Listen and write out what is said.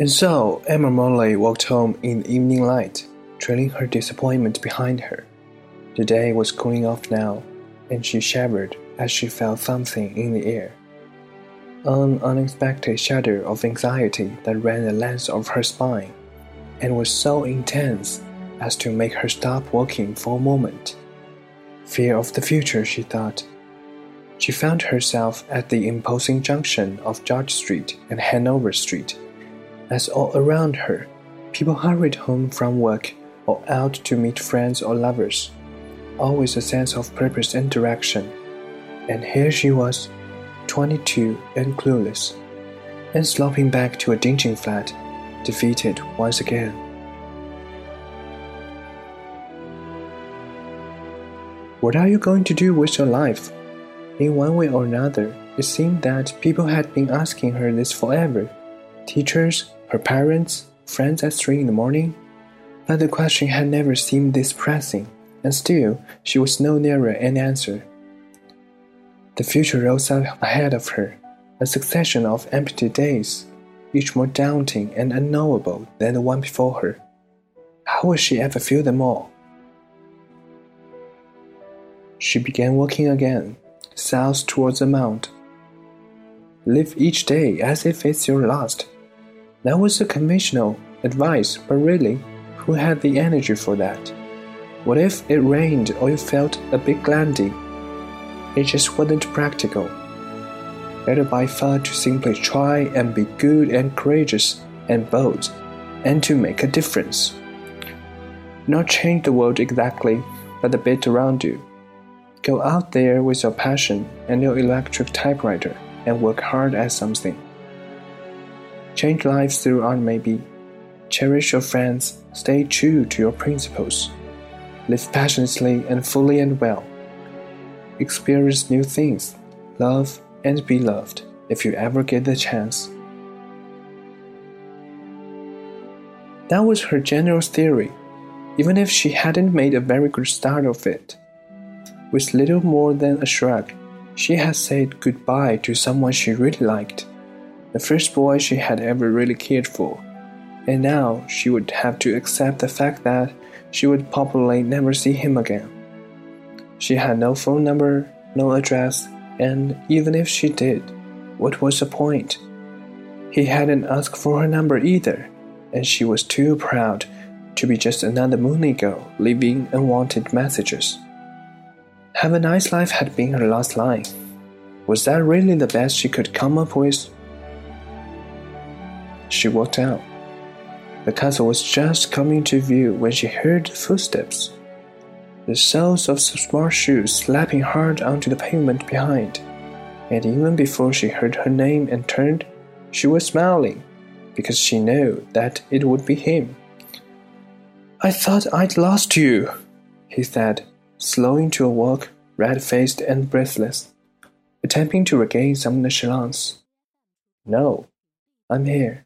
And so Emma Morley walked home in the evening light, trailing her disappointment behind her. The day was cooling off now, and she shivered as she felt something in the air. An unexpected shudder of anxiety that ran the length of her spine, and was so intense as to make her stop walking for a moment. Fear of the future, she thought. She found herself at the imposing junction of George Street and Hanover Street, as all around her people hurried home from work or out to meet friends or lovers, always a sense of purpose and direction. And here she was, twenty-two and clueless, and sloping back to a dingy flat, defeated once again. What are you going to do with your life? In one way or another, it seemed that people had been asking her this forever. Teachers, her parents, friends at three in the morning. But the question had never seemed this pressing, and still she was no nearer an answer. The future rose up ahead of her, a succession of empty days, each more daunting and unknowable than the one before her. How would she ever fill them all? She began walking again, south towards the Mound. Live each day as if it's your last. That was the conventional advice, but really, who had the energy for that? What if it rained or you felt a bit glandy? It just wasn't practical. Better by far to simply try and be good and courageous and bold, and to make a difference. Not change the world exactly, but the bit around you. Go out there with your passion and your electric typewriter and work hard at something. Change lives through art, maybe. Cherish your friends, stay true to your principles. Live passionately and fully and well. Experience new things, love and be loved if you ever get the chance. That was her general theory, even if she hadn't made a very good start of it. With little more than a shrug, she had said goodbye to someone she really liked, the first boy she had ever really cared for, and now she would have to accept the fact that she would probably never see him again. She had no phone number, no address, and even if she did, what was the point? He hadn't asked for her number either, and she was too proud to be just another moony girl leaving unwanted messages. Have a nice life had been her last line. Was that really the best she could come up with? She walked out. The castle was just coming to view when she heard footsteps. The soles of smart shoes slapping hard onto the pavement behind. And even before she heard her name and turned, she was smiling, because she knew that it would be him. I thought I'd lost you, he said, slowing to a walk, red faced and breathless, attempting to regain some nonchalance. No, I'm here.